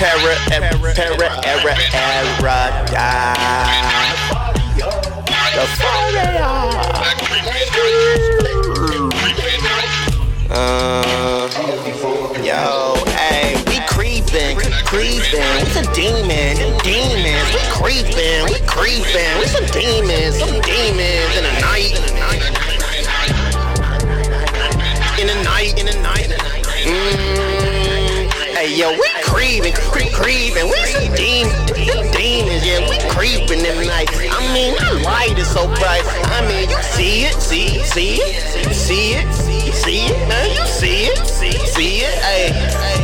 para, para, para, era, era, die. The fire. Uh, yo, hey, we creeping, creeping. We some demons, demons. We creeping, we creeping. We some demons, some demons in the night. In the night, in the night. Mm, hey, yo, we creeping, cre- creeping. We some demons, demons. Yeah, we creeping in the night. I mean, the light is so bright. I mean, you see it, see it, see it, see it, see it, man. You see it, see, see it. Hey,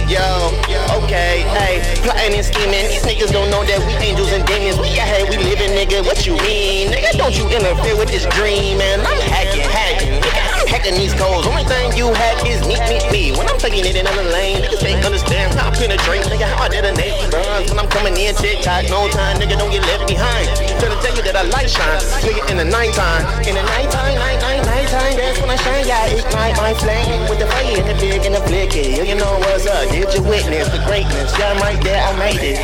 yo, okay, hey, plotting and scheming. These niggas don't know that we angels and demons. We ahead, we living, nigga. What you mean, nigga? Don't you interfere with this dream, man? I'm hacking, hacking, nigga. I'm hacking these codes. Only thing you hack is me, me, me. When I'm taking it in another lane, niggas can't understand I penetrate, nigga. How I detonate, bruh. When I'm coming in, TikTok, no time, nigga, don't get left behind. Trying to tell you that I light shine, nigga, in the nighttime. In the nighttime, night, night, night, that's when I shine, yeah. Ignite my flame with the fire and the big and the flicky. You know what's up? Did you witness the greatness? Yeah, I'm right there, I made it.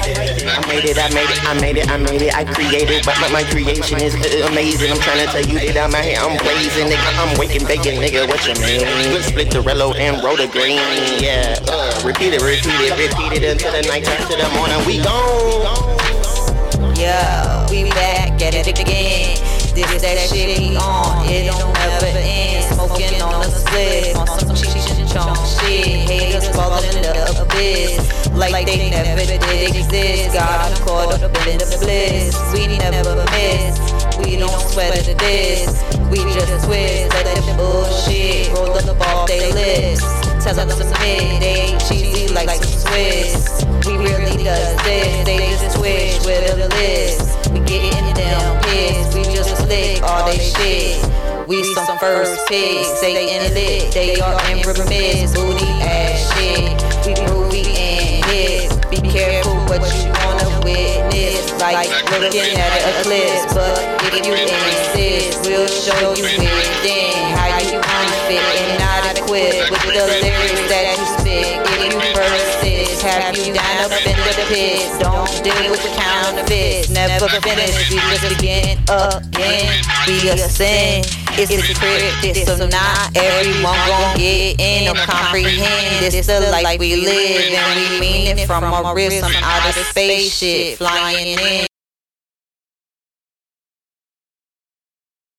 I made it, I made it, I made it, I made it, I created, but my, my creation is amazing. I'm trying to tell you that I'm out here, I'm blazing, nigga. I'm waking, baking, nigga. What you mean? Let's split the rello and roll the green, yeah. Uh, repeat it, repeat it, repeat it until the night turns to the morning. We gone. Yeah, we back at it again. This that shit we on, it don't never abyss, like they never did exist. Got them caught up in the bliss. We never miss, we don't sweat this. We just twist, them bullshit roll the ball they list. Tell them to submit, they ain't cheesy like some Swiss. We really does this, they just twitch with a list. We getting them pissed, we just slick all they shit. We some first picks, they in lit, they are in remiss, booty ass shit. We Like looking at an eclipse, but if you insist, we'll show you within how you unfit and not equipped with the lyrics have you down up in the pit? Don't deal with the counterfeit. never finish. We just begin again. We ascend. It's a encrypted, so not everyone gon' get in or comprehend. This the life we live, and we mean it from a real some outer space flying in.